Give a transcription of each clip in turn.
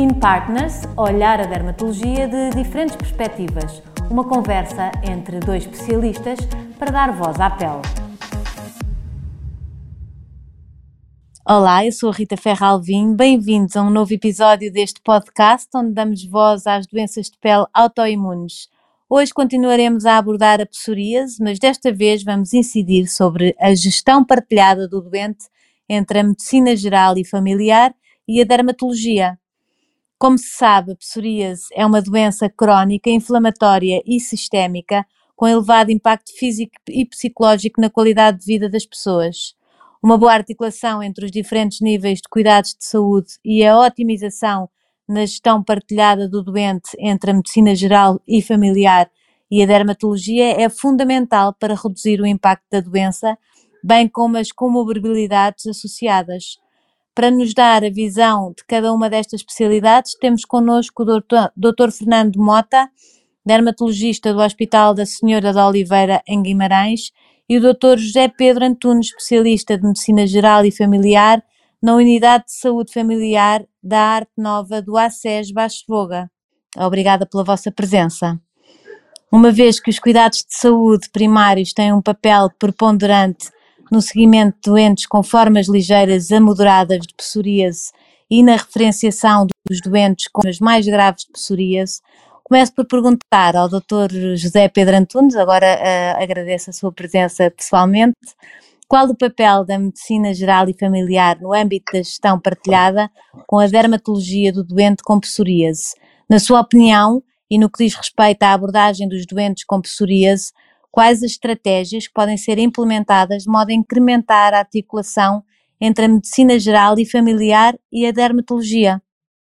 Skin Partners olhar a dermatologia de diferentes perspectivas. Uma conversa entre dois especialistas para dar voz à pele. Olá, eu sou a Rita Ferralvim. Bem-vindos a um novo episódio deste podcast onde damos voz às doenças de pele autoimunes. Hoje continuaremos a abordar a psoríase, mas desta vez vamos incidir sobre a gestão partilhada do doente entre a medicina geral e familiar e a dermatologia. Como se sabe, a psoríase é uma doença crónica, inflamatória e sistémica, com elevado impacto físico e psicológico na qualidade de vida das pessoas. Uma boa articulação entre os diferentes níveis de cuidados de saúde e a otimização na gestão partilhada do doente entre a medicina geral e familiar e a dermatologia é fundamental para reduzir o impacto da doença, bem como as comorbilidades associadas. Para nos dar a visão de cada uma destas especialidades, temos connosco o Dr. Fernando Mota, dermatologista do Hospital da Senhora de Oliveira, em Guimarães, e o Dr. José Pedro Antunes, especialista de Medicina Geral e Familiar, na Unidade de Saúde Familiar da Arte Nova do ACES Baixo Voga. Obrigada pela vossa presença. Uma vez que os cuidados de saúde primários têm um papel preponderante no seguimento de doentes com formas ligeiras a moderadas de psoríase e na referenciação dos doentes com as mais graves de psoríase, começo por perguntar ao Dr. José Pedro Antunes, agora uh, agradeço a sua presença pessoalmente, qual o papel da medicina geral e familiar no âmbito da gestão partilhada com a dermatologia do doente com psoríase? Na sua opinião, e no que diz respeito à abordagem dos doentes com psoríase, quais as estratégias que podem ser implementadas de modo a incrementar a articulação entre a medicina geral e familiar e a dermatologia?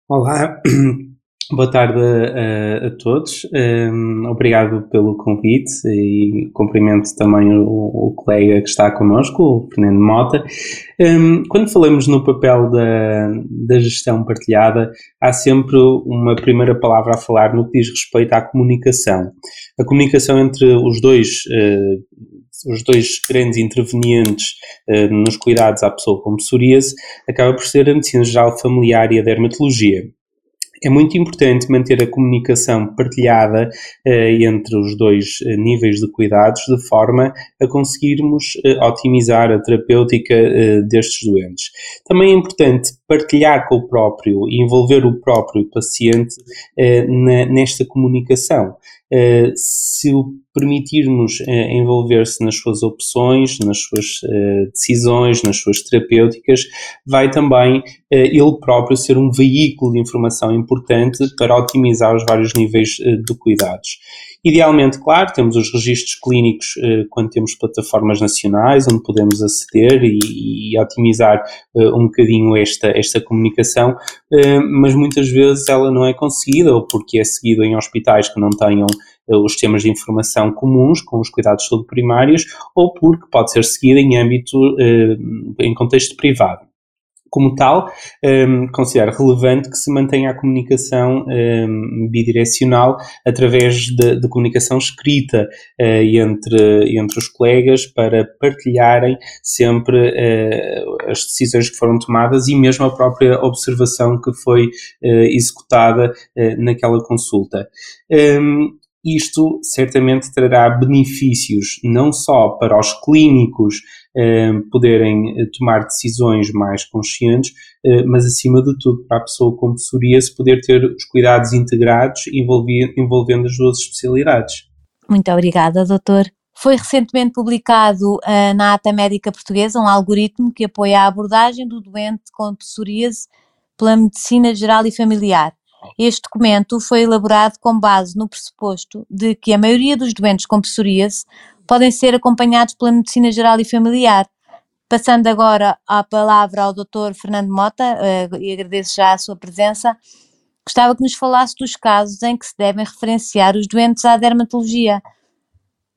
Olá, Boa tarde a, a todos. Um, obrigado pelo convite e cumprimento também o, o, colega que está connosco, o Fernando Mota. Um, quando falamos no papel da, da gestão partilhada, há sempre uma primeira palavra a falar no que diz respeito à comunicação. A comunicação entre os dois uh, os dois grandes intervenientes uh, nos cuidados à pessoa com psoríase acaba por ser a medicina geral familiar e a dermatologia é muito importante manter a comunicação partilhada eh, entre os dois eh, níveis de cuidados, de forma a conseguirmos eh, otimizar a terapêutica eh, destes doentes. Também é importante partilhar com o próprio e envolver o próprio paciente eh, na, nesta comunicação. Uh, se o permitirmos uh, envolver-se nas suas opções, nas suas uh, decisões, nas suas terapêuticas, vai também ele próprio ser um veículo de informação importante para otimizar os vários níveis de cuidados. Idealmente, claro, temos os registros clínicos eh, quando temos plataformas nacionais onde podemos aceder e, e otimizar eh, um bocadinho esta, esta comunicação, eh, mas muitas vezes ela não é conseguida ou porque é seguido em hospitais que não tenham os sistemas de informação comuns com os cuidados de saúde primários ou porque pode ser seguida em âmbito, em contexto privado como tal, um, considero relevante que se mantenha a comunicação um, bidirecional através de comunicação escrita uh, entre, entre os colegas para partilharem sempre uh, as decisões que foram tomadas e mesmo a própria observação que foi uh, executada naquela consulta. Um, isto certamente trará benefícios não só para os clínicos eh, poderem eh, tomar decisões mais conscientes, eh, mas acima de tudo para a pessoa com psoríase poder ter os cuidados integrados envolvendo as duas especialidades. Muito obrigada, doutor. Foi recentemente publicado uh, na Ata Médica Portuguesa um algoritmo que apoia a abordagem do doente com psoríase pela medicina geral e familiar. Este documento foi elaborado com base no pressuposto de que a maioria dos doentes com psoríase podem ser acompanhados pela medicina geral e familiar. Passando agora a palavra ao Dr. Fernando Mota, uh, e agradeço já a sua presença, gostava que nos falasse dos casos em que se devem referenciar os doentes à dermatologia.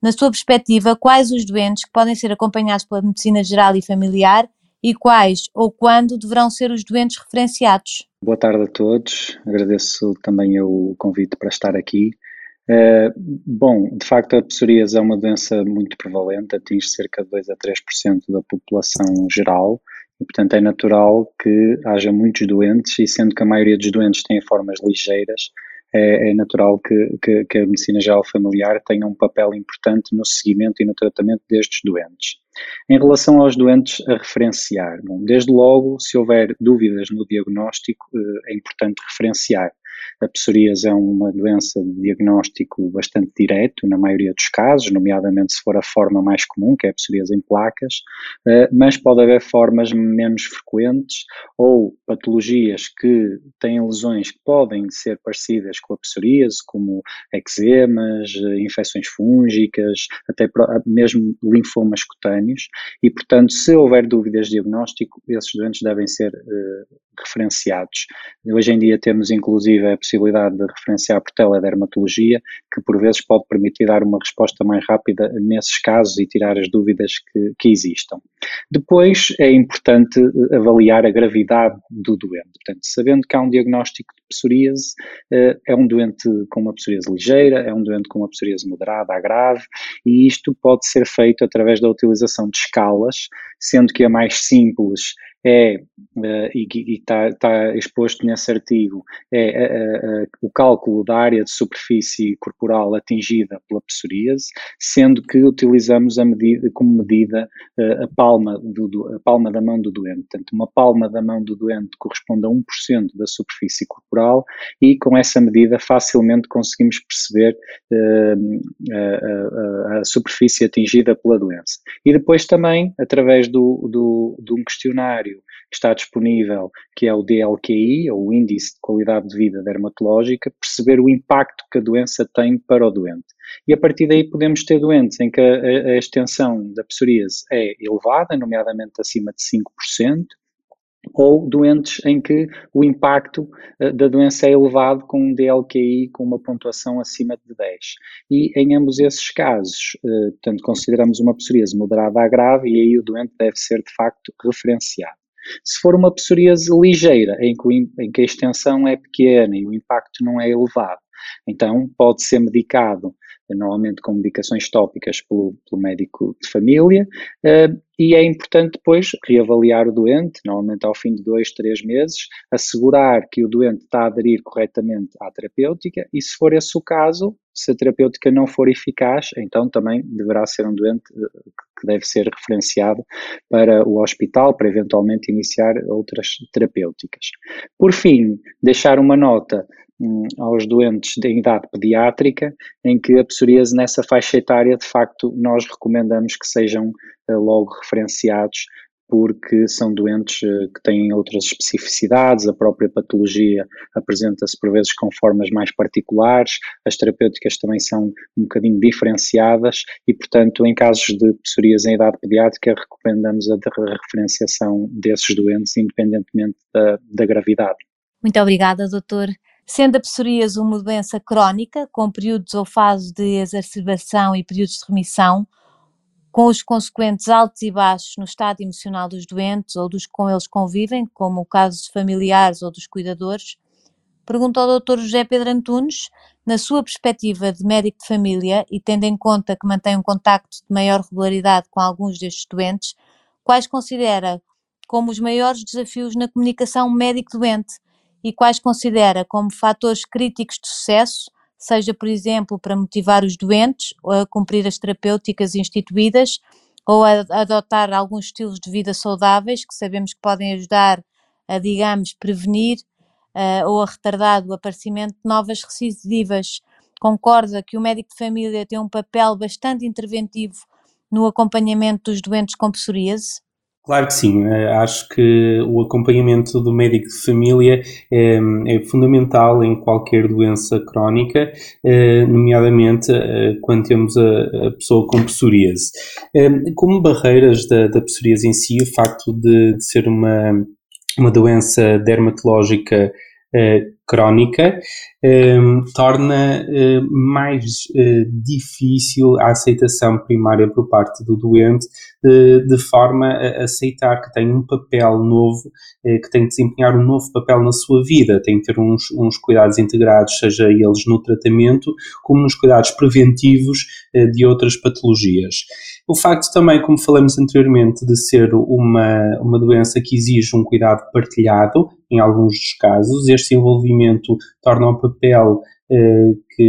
Na sua perspectiva, quais os doentes que podem ser acompanhados pela medicina geral e familiar e quais ou quando deverão ser os doentes referenciados? Boa tarde a todos, agradeço também o convite para estar aqui. Uh, bom, de facto a psoríase é uma doença muito prevalente, atinge cerca de 2 a 3% da população geral e, portanto, é natural que haja muitos doentes, e sendo que a maioria dos doentes têm formas ligeiras, é, é natural que, que, que, a medicina geral familiar tenha um papel importante no seguimento e no tratamento destes doentes. Em relação aos doentes a referenciar, bom, desde logo, se houver dúvidas no diagnóstico, eh, é importante referenciar. A psoríase é uma doença de diagnóstico bastante direto, na maioria dos casos, nomeadamente se for a forma mais comum, que é a psoríase em placas, eh, mas pode haver formas menos frequentes ou patologias que têm lesões que podem ser parecidas com a psoríase, como eczemas, infecções fúngicas, até mesmo linfomas cutâneos, e portanto, se houver dúvidas de diagnóstico, esses doentes devem ser uh, referenciados. Hoje em dia temos inclusive a possibilidade de referenciar por teledermatologia, que por vezes pode permitir dar uma resposta mais rápida nesses casos e tirar as dúvidas que, que existam. Depois é importante eh, avaliar a gravidade do doente. Portanto, sabendo que há um diagnóstico de psoríase, eh, é um doente com uma psoríase ligeira, é um doente com uma psoríase moderada a grave, e isto pode ser feito através da utilização de escalas, sendo que a mais simples é, uh, e está tá exposto nesse artigo, é uh, uh, o cálculo da área de superfície corporal atingida pela psoríase, sendo que utilizamos a medida, como medida a, palma do, a palma da mão do doente. Portanto, uma palma da mão do doente corresponde a 1% da superfície corporal e com essa medida facilmente conseguimos perceber a, a, superfície atingida pela doença. E depois também, através do, do, de um questionário que está disponível, que é o DLQI, ou o Índice de Qualidade de Vida Dermatológica, perceber o impacto que a doença tem para o doente. E a partir daí podemos ter doentes em que a, a extensão da psoríase é elevada, nomeadamente acima de 5%, ou doentes em que o impacto uh, da doença é elevado com um DLQI com uma pontuação acima de 10. E em ambos esses casos, uh, portanto, consideramos uma psoríase moderada a grave e aí o doente deve ser de facto referenciado. Se for uma psoríase ligeira, em que, em que a extensão é pequena e o impacto não é elevado, então pode ser medicado normalmente com medicações tópicas pelo, pelo médico de família, uh, e é importante depois reavaliar o doente, normalmente ao fim de dois, três meses, assegurar que o doente está a aderir corretamente à terapêutica e, se for esse o caso, se a terapêutica não for eficaz, então também deverá ser um doente eh, que deve ser referenciado para o hospital para eventualmente iniciar outras terapêuticas. Por fim, deixar uma nota um, aos doentes de idade pediátrica, em que a psoríase nessa faixa etária, de facto, nós recomendamos que sejam uh, logo referenciados porque são doentes uh, que têm outras especificidades, a própria patologia apresenta-se por vezes com formas mais particulares, as terapêuticas também são um bocadinho diferenciadas e, portanto, em casos de psoríase em idade pediátrica, recomendamos a referenciação desses doentes, independentemente da, da gravidade. Muito obrigada, doutor. Sendo a psoríase uma doença crónica, com períodos ou fases de exacerbação e períodos de remissão, com os consequentes altos e baixos no estado emocional dos doentes ou dos que com eles convivem, como o caso dos familiares ou dos cuidadores, pergunto ao Dr. José Pedro Antunes, na sua perspectiva de médico de família e tendo em conta que mantém um contacto de maior regularidade com alguns destes doentes, quais considera como os maiores desafios na comunicação médico-doente e quais considera como fatores críticos de sucesso, seja, por exemplo, para motivar os doentes a cumprir as terapêuticas instituídas ou a adotar alguns estilos de vida saudáveis que sabemos que podem ajudar a, digamos, prevenir uh, ou a retardar o aparecimento de novas recidivas. Concorda que o médico de família tem um papel bastante interventivo no acompanhamento dos doentes com psoríase? Claro que sim, eh, acho que o acompanhamento do médico de família é, é fundamental em qualquer doença crónica, eh, nomeadamente quando temos a, a pessoa com psoríase. Como barreiras da, da psoríase em si, o facto de, de ser uma, uma doença dermatológica crónica, um, torna uh, mais uh, difícil a aceitação primária por parte do doente, de, forma a aceitar que tem um papel novo, que tem que desempenhar um novo papel na sua vida, tem que ter uns, uns cuidados integrados, seja eles no tratamento, como nos cuidados preventivos de outras patologias. O facto também, como falamos anteriormente, de ser uma, uma doença que exige um cuidado partilhado, em alguns dos casos, este envolvimento torna o papel eh, que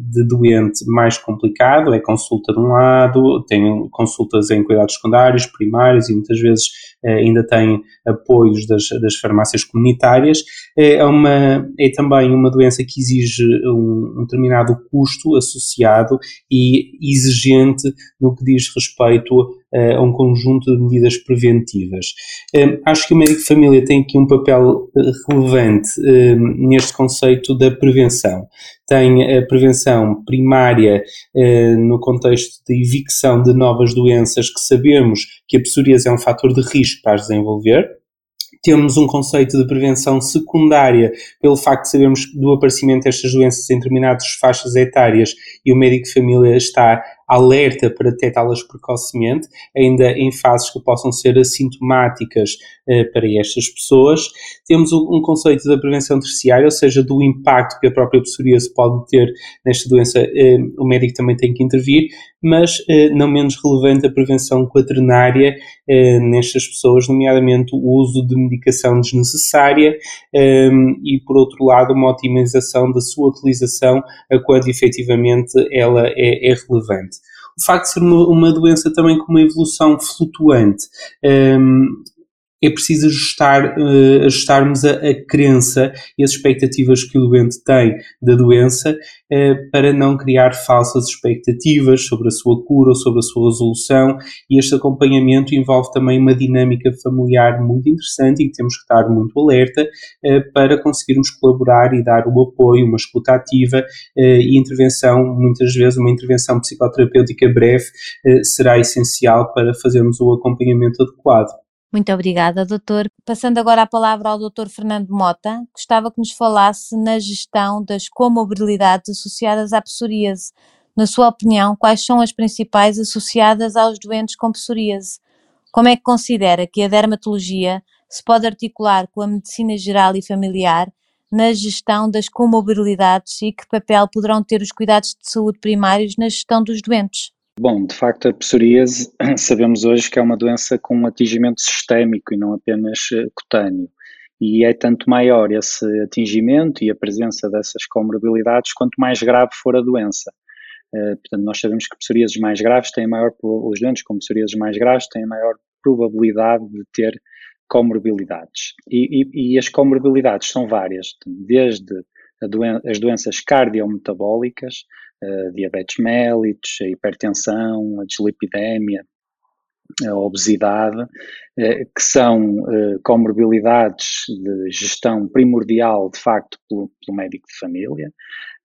de doente mais complicado, é consulta de um lado, tem consultas em cuidados secundários, primários e muitas vezes eh, ainda tem apoios das, das farmácias comunitárias. É, é, uma, é também uma doença que exige um, um determinado custo associado e exigente no que diz respeito a um conjunto de medidas preventivas. Acho que o médico de família tem aqui um papel relevante neste conceito da prevenção tem a prevenção primária eh, no contexto de evicção de novas doenças que sabemos que a psoríase é um fator de risco para as desenvolver. Temos um conceito de prevenção secundária pelo facto de sabermos do aparecimento destas doenças em determinadas faixas etárias e o médico de família está alerta para detectá-las precocemente, ainda em fases que possam ser assintomáticas eh, para estas pessoas. Temos um, um, conceito da prevenção terciária, ou seja, do impacto que a própria psoríase pode ter nesta doença, eh, o médico também tem que intervir, mas eh, não menos relevante a prevenção quaternária nestas pessoas, nomeadamente o uso de medicação desnecessária e, por outro lado, uma otimização da sua utilização a quando efetivamente ela é, é relevante o facto de ser uma, uma, doença também com uma evolução flutuante. Um, ehm, é preciso ajustar, uh, ajustarmos a, a, crença e as expectativas que o doente tem da doença uh, para não criar falsas expectativas sobre a sua cura ou sobre a sua resolução e este acompanhamento envolve também uma dinâmica familiar muito interessante e temos que estar muito alerta uh, para conseguirmos colaborar e dar o apoio, uma escuta ativa e intervenção, muitas vezes uma intervenção psicoterapêutica breve será essencial para fazermos o acompanhamento adequado. Muito obrigada, doutor. Passando agora a palavra ao doutor Fernando Mota, gostava que nos falasse na gestão das comorbilidades associadas à psoríase. Na sua opinião, quais são as principais associadas aos doentes com psoríase? Como é que considera que a dermatologia se pode articular com a medicina geral e familiar na gestão das comorbilidades e que papel poderão ter os cuidados de saúde primários na gestão dos doentes? Bom, de facto, a psoríase sabemos hoje que é uma doença com um atingimento sistémico e não apenas eh, cutâneo. E é tanto maior esse atingimento e a presença dessas comorbilidades quanto mais grave for a doença. Uh, portanto, nós sabemos que psoríases mais graves têm maior, os doentes com psoríases mais graves têm maior probabilidade de ter comorbilidades. E, e, e as comorbilidades são várias, desde doen as doenças cardiometabólicas, uh, diabetes mellitus, a hipertensão, a dislipidemia, a obesidade, uh, que são uh, comorbilidades de gestão primordial, de facto, pelo, pelo médico de família,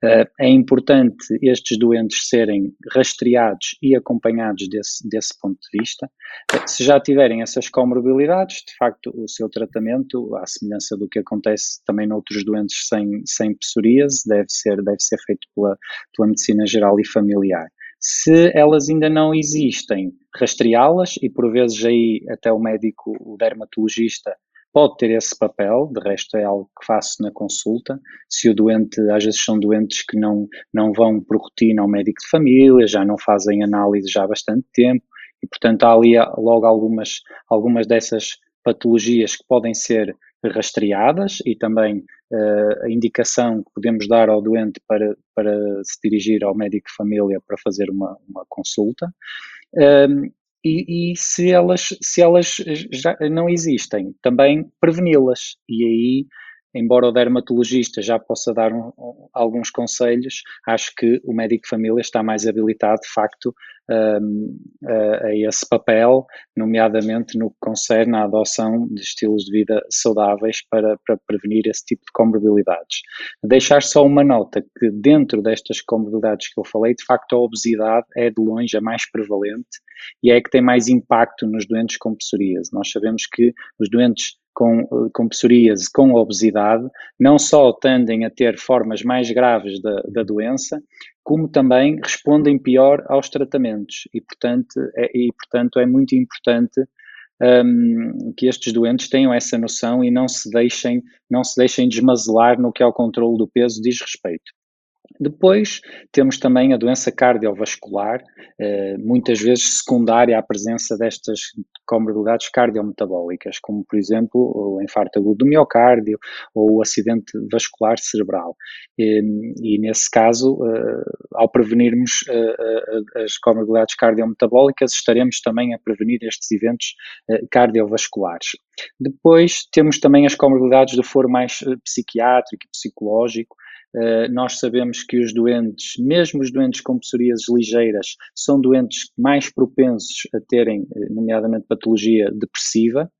é importante estes doentes serem rastreados e acompanhados desse, desse ponto de vista. Uh, se já tiverem essas comorbilidades, de facto, o seu tratamento, à semelhança do que acontece também noutros doentes sem, sem psoríase, deve ser, deve ser feito pela, pela medicina geral e familiar. Se elas ainda não existem, rastreá-las e por vezes aí até o médico, o dermatologista, pode ter esse papel, de resto é algo que faço na consulta. Se o doente, às vezes são doentes que não, não vão por rotina ao médico de família, já não fazem análise já há bastante tempo, e portanto há ali logo algumas, algumas dessas patologias que podem ser rastreadas e também uh, a indicação que podemos dar ao doente para, para se dirigir ao médico de família para fazer uma, uma consulta. Um, e, e, se elas, se elas já não existem, também preveni-las. E aí, embora o dermatologista já possa dar um, alguns conselhos, acho que o médico de família está mais habilitado, de facto, um, a, a, esse papel, nomeadamente no que concerne à adoção de estilos de vida saudáveis para, para prevenir esse tipo de comorbilidades. Deixar só uma nota que dentro destas comorbilidades que eu falei, de facto a obesidade é de longe a mais prevalente e é que tem mais impacto nos doentes com psoríase. Nós sabemos que os doentes com, com psoríase, com obesidade, não só tendem a ter formas mais graves da, da doença, como também respondem pior aos tratamentos. E, portanto, é, e, portanto, é muito importante um, que estes doentes tenham essa noção e não se deixem, não se deixem desmazelar no que ao controle do peso diz respeito. Depois temos também a doença cardiovascular, eh, muitas vezes secundária à presença destas comorbilidades cardiometabólicas, como por exemplo o infarto agudo do miocárdio ou o acidente vascular cerebral. E, e nesse caso, eh, ao prevenirmos eh, as comorbilidades cardiometabólicas, estaremos também a prevenir estes eventos cardiovasculares. Depois temos também as comorbilidades do foro mais psiquiátrico e psicológico, Uh, nós sabemos que os doentes, mesmo os doentes com psoríases ligeiras, são doentes mais propensos a terem, eh, nomeadamente, patologia depressiva,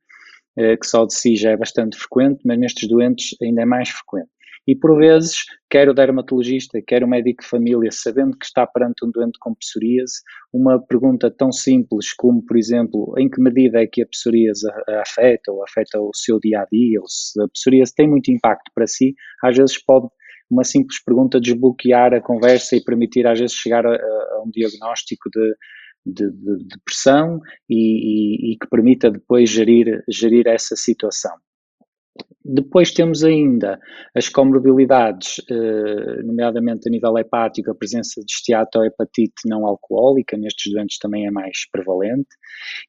que só de si já é bastante frequente, mas nestes doentes ainda é mais frequente. E por vezes, quer o dermatologista, quer o médico de família, sabendo que está perante um doente com psoríase, uma pergunta tão simples como, por exemplo, em que medida é que a psoríase afeta ou afeta o seu dia a dia, ou se a psoríase tem muito impacto para si, às vezes pode uma simples pergunta desbloquear a conversa e permitir às vezes chegar a, a um diagnóstico de, de, de depressão e, e, e, que permita depois gerir, gerir essa situação. Depois temos ainda as comorbilidades, eh, nomeadamente a nível hepático, a presença de esteatohepatite não alcoólica, nestes doentes também é mais prevalente.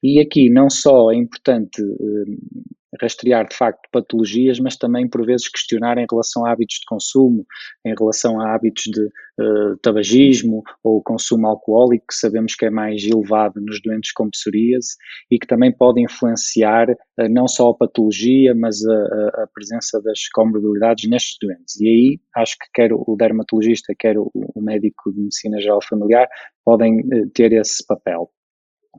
E aqui não só é importante eh, rastrear de facto patologias, mas também por vezes questionar em relação a hábitos de consumo, em relação a hábitos de uh, tabagismo ou consumo alcoólico, que sabemos que é mais elevado nos doentes com psoríase e que também pode influenciar uh, não só a patologia, mas a, a, presença das comorbilidades nestes doentes. E aí acho que quer o dermatologista, quer o, o médico de medicina geral familiar podem uh, ter esse papel.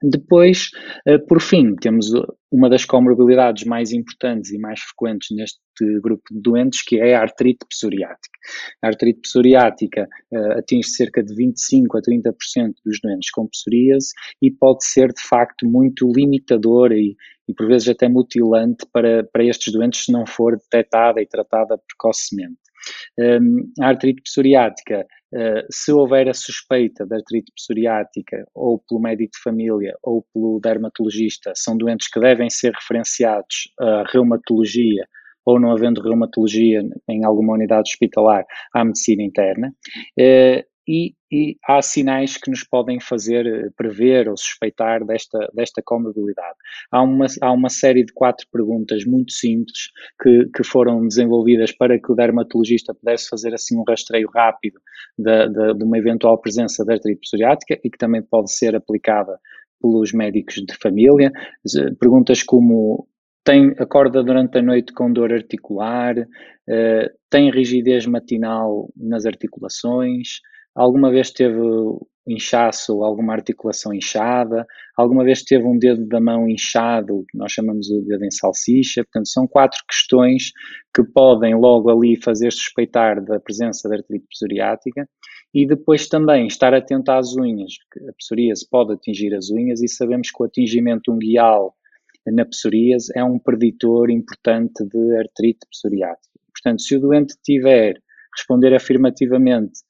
Depois, eh, por fim, temos uma das comorbilidades mais importantes e mais frequentes neste grupo de doentes, que é a artrite psoriática. A artrite psoriática uh, atinge cerca de 25 a 30% dos doentes com psoríase e pode ser, de facto, muito limitadora e, e por vezes até mutilante para, para estes doentes se não for detectada e tratada precocemente. Um, a artrite psoriática se houver a suspeita de artrite psoriática, ou pelo médico de família, ou pelo dermatologista, são doentes que devem ser referenciados à reumatologia, ou não havendo reumatologia em alguma unidade hospitalar, à medicina interna. E, e, há sinais que nos podem fazer eh, prever ou suspeitar desta, desta comorbilidade. Há uma, há uma série de quatro perguntas muito simples que, que foram desenvolvidas para que o dermatologista pudesse fazer assim um rastreio rápido de, de, de uma eventual presença de artrite psoriática e que também pode ser aplicada pelos médicos de família. Perguntas como tem, acorda durante a noite com dor articular, uh, tem rigidez matinal nas articulações, Alguma vez teve inchaço alguma articulação inchada? Alguma vez teve um dedo da mão inchado, nós chamamos o dedo em salsicha? Portanto, são quatro questões que podem logo ali fazer suspeitar da presença da artrite psoriática e depois também estar atento às unhas, porque a psoríase pode atingir as unhas e sabemos que o atingimento unguial na psoríase é um preditor importante de artrite psoriática. Portanto, se o doente tiver responder afirmativamente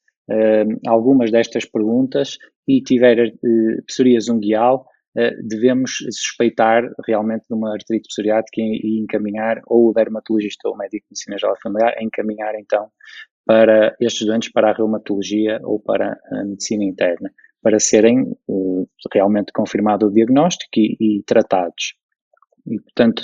algumas destas perguntas e tiver uh, psoríase unguial, uh, devemos suspeitar realmente de uma artrite psoriática e, encaminhar, ou o dermatologista ou o médico de medicina geral familiar, a encaminhar então para estes doentes para a reumatologia ou para a medicina interna, para serem realmente confirmado o diagnóstico e, e tratados. E, portanto,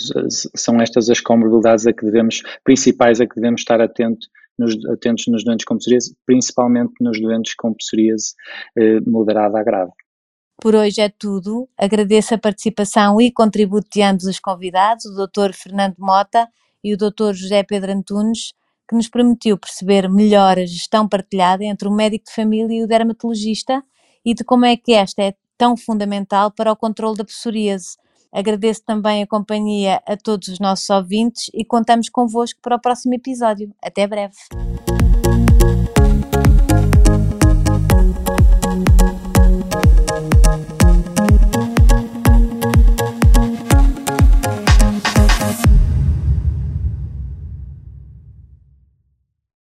são estas as comorbilidades a que devemos, principais a que devemos estar atento nos, atentos nos doentes com psoríase, principalmente nos doentes com psoríase eh, moderada a grave. Por hoje é tudo. Agradeço a participação e contributo de ambos os convidados, o Dr. Fernando Mota e o Dr. José Pedro Antunes, que nos permitiu perceber melhor a gestão partilhada entre o médico de família e o dermatologista e de como é que esta é tão fundamental para o controle da psoríase Agradeço também a companhia a todos os nossos ouvintes e contamos convosco para o próximo episódio. Até breve.